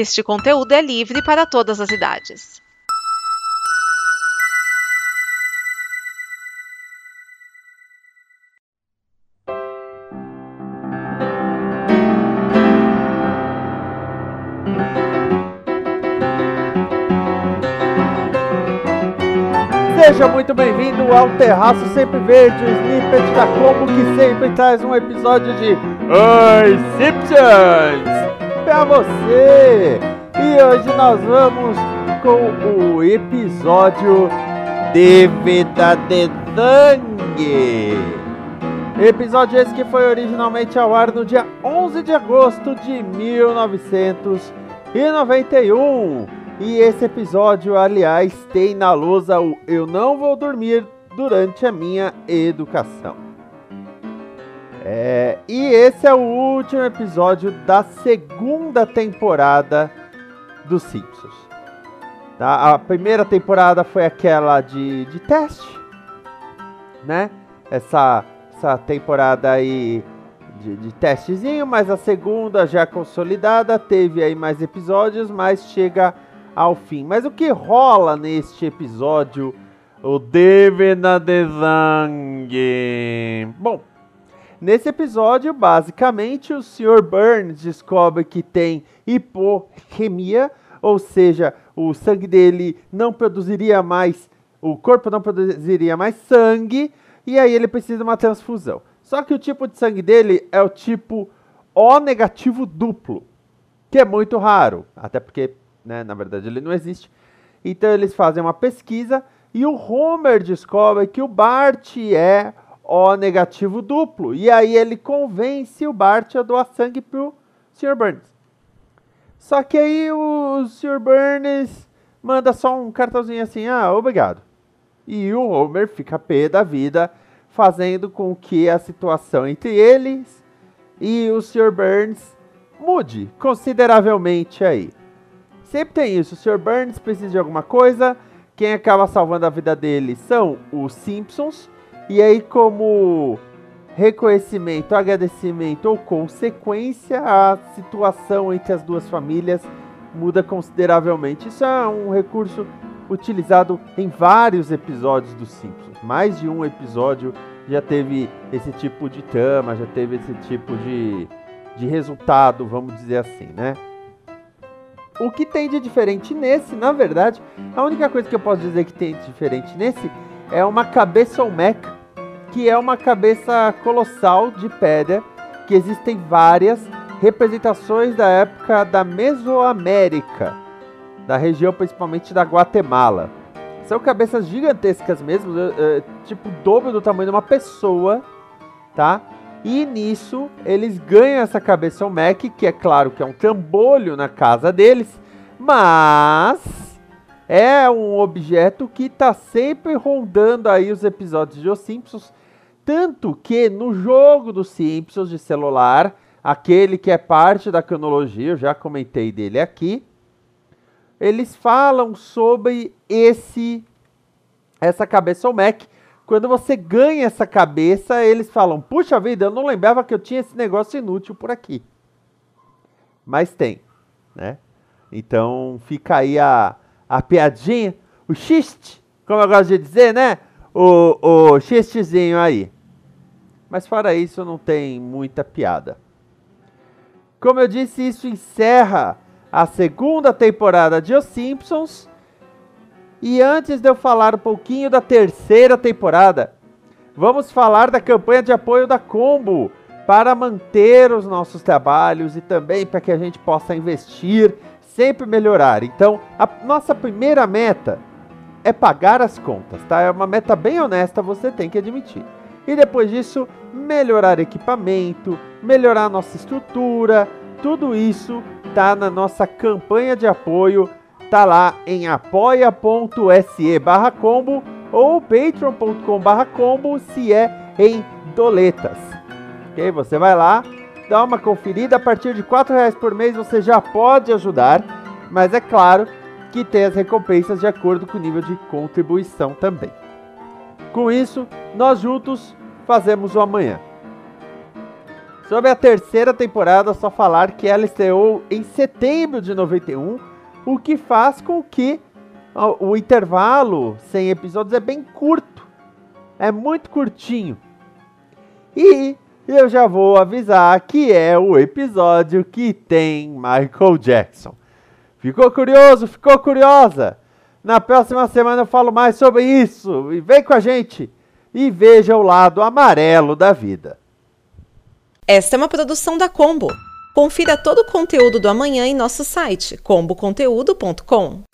Este conteúdo é livre para todas as idades. Seja muito bem-vindo ao Terraço Sempre Verde, o snippet da Combo que sempre traz um episódio de Oi Simpsons pra você. E hoje nós vamos com o episódio Dívida de Sangue. Episódio esse que foi originalmente ao ar no dia 11 de agosto de 1991. E esse episódio, aliás, tem na lousa o Eu Não Vou Dormir Durante a Minha Educação. É, e esse é o último episódio da segunda temporada dos Simpsons. Tá? A primeira temporada foi aquela de, de teste, né? Essa, essa temporada aí de, de testezinho, mas a segunda já consolidada, teve aí mais episódios, mas chega ao fim. Mas o que rola neste episódio? O Devena de. Bom, nesse episódio, basicamente, o Sr. Burns descobre que tem hipoquemia, ou seja, o sangue dele não produziria mais, o corpo não produziria mais sangue, e aí ele precisa de uma transfusão. Só que o tipo de sangue dele é o tipo O negativo duplo, que é muito raro, até porque né? Na verdade, ele não existe. Então eles fazem uma pesquisa e o Homer descobre que o Bart é O negativo duplo. E aí ele convence o Bart a doar sangue pro Sr. Burns. Só que aí o Sr. Burns manda só um cartãozinho assim, ah, obrigado. E o Homer fica pé da vida, fazendo com que a situação entre eles e o Sr. Burns mude consideravelmente aí. Sempre tem isso. O Sr. Burns precisa de alguma coisa. Quem acaba salvando a vida dele são os Simpsons. E aí, como reconhecimento, agradecimento ou consequência, a situação entre as duas famílias muda consideravelmente. Isso é um recurso utilizado em vários episódios dos Simpsons. Mais de um episódio já teve esse tipo de trama, já teve esse tipo de, de resultado, vamos dizer assim, né? O que tem de diferente nesse, na verdade, a única coisa que eu posso dizer que tem de diferente nesse é uma cabeça Olmeca, que é uma cabeça colossal de pedra, que existem várias representações da época da Mesoamérica, da região principalmente da Guatemala. São cabeças gigantescas mesmo, tipo o dobro do tamanho de uma pessoa, tá? E nisso eles ganham essa cabeça Mac, que é claro que é um trambolho na casa deles, mas é um objeto que está sempre rondando aí os episódios de Os Simpsons, tanto que no jogo dos Simpsons de celular, aquele que é parte da cronologia, eu já comentei dele aqui, eles falam sobre esse essa cabeça Mac quando você ganha essa cabeça, eles falam: Puxa vida, eu não lembrava que eu tinha esse negócio inútil por aqui. Mas tem, né? Então fica aí a, a piadinha, o xiste, como eu gosto de dizer, né? O, o xistezinho aí. Mas fora isso, não tem muita piada. Como eu disse, isso encerra a segunda temporada de Os Simpsons. E antes de eu falar um pouquinho da terceira temporada, vamos falar da campanha de apoio da Combo para manter os nossos trabalhos e também para que a gente possa investir, sempre melhorar. Então, a nossa primeira meta é pagar as contas, tá? É uma meta bem honesta, você tem que admitir. E depois disso, melhorar equipamento, melhorar nossa estrutura, tudo isso tá na nossa campanha de apoio tá lá em apoia.se barra combo ou patreon.com barra combo se é em doletas. Ok? Você vai lá, dá uma conferida, a partir de R$ reais por mês você já pode ajudar, mas é claro que tem as recompensas de acordo com o nível de contribuição também. Com isso, nós juntos fazemos o amanhã. Sobre a terceira temporada, só falar que ela estreou em setembro de 91, o que faz com que o intervalo sem episódios é bem curto. É muito curtinho. E eu já vou avisar que é o episódio que tem Michael Jackson. Ficou curioso? Ficou curiosa? Na próxima semana eu falo mais sobre isso. E vem com a gente e veja o lado amarelo da vida. Esta é uma produção da Combo. Confira todo o conteúdo do amanhã em nosso site comboconteúdo.com.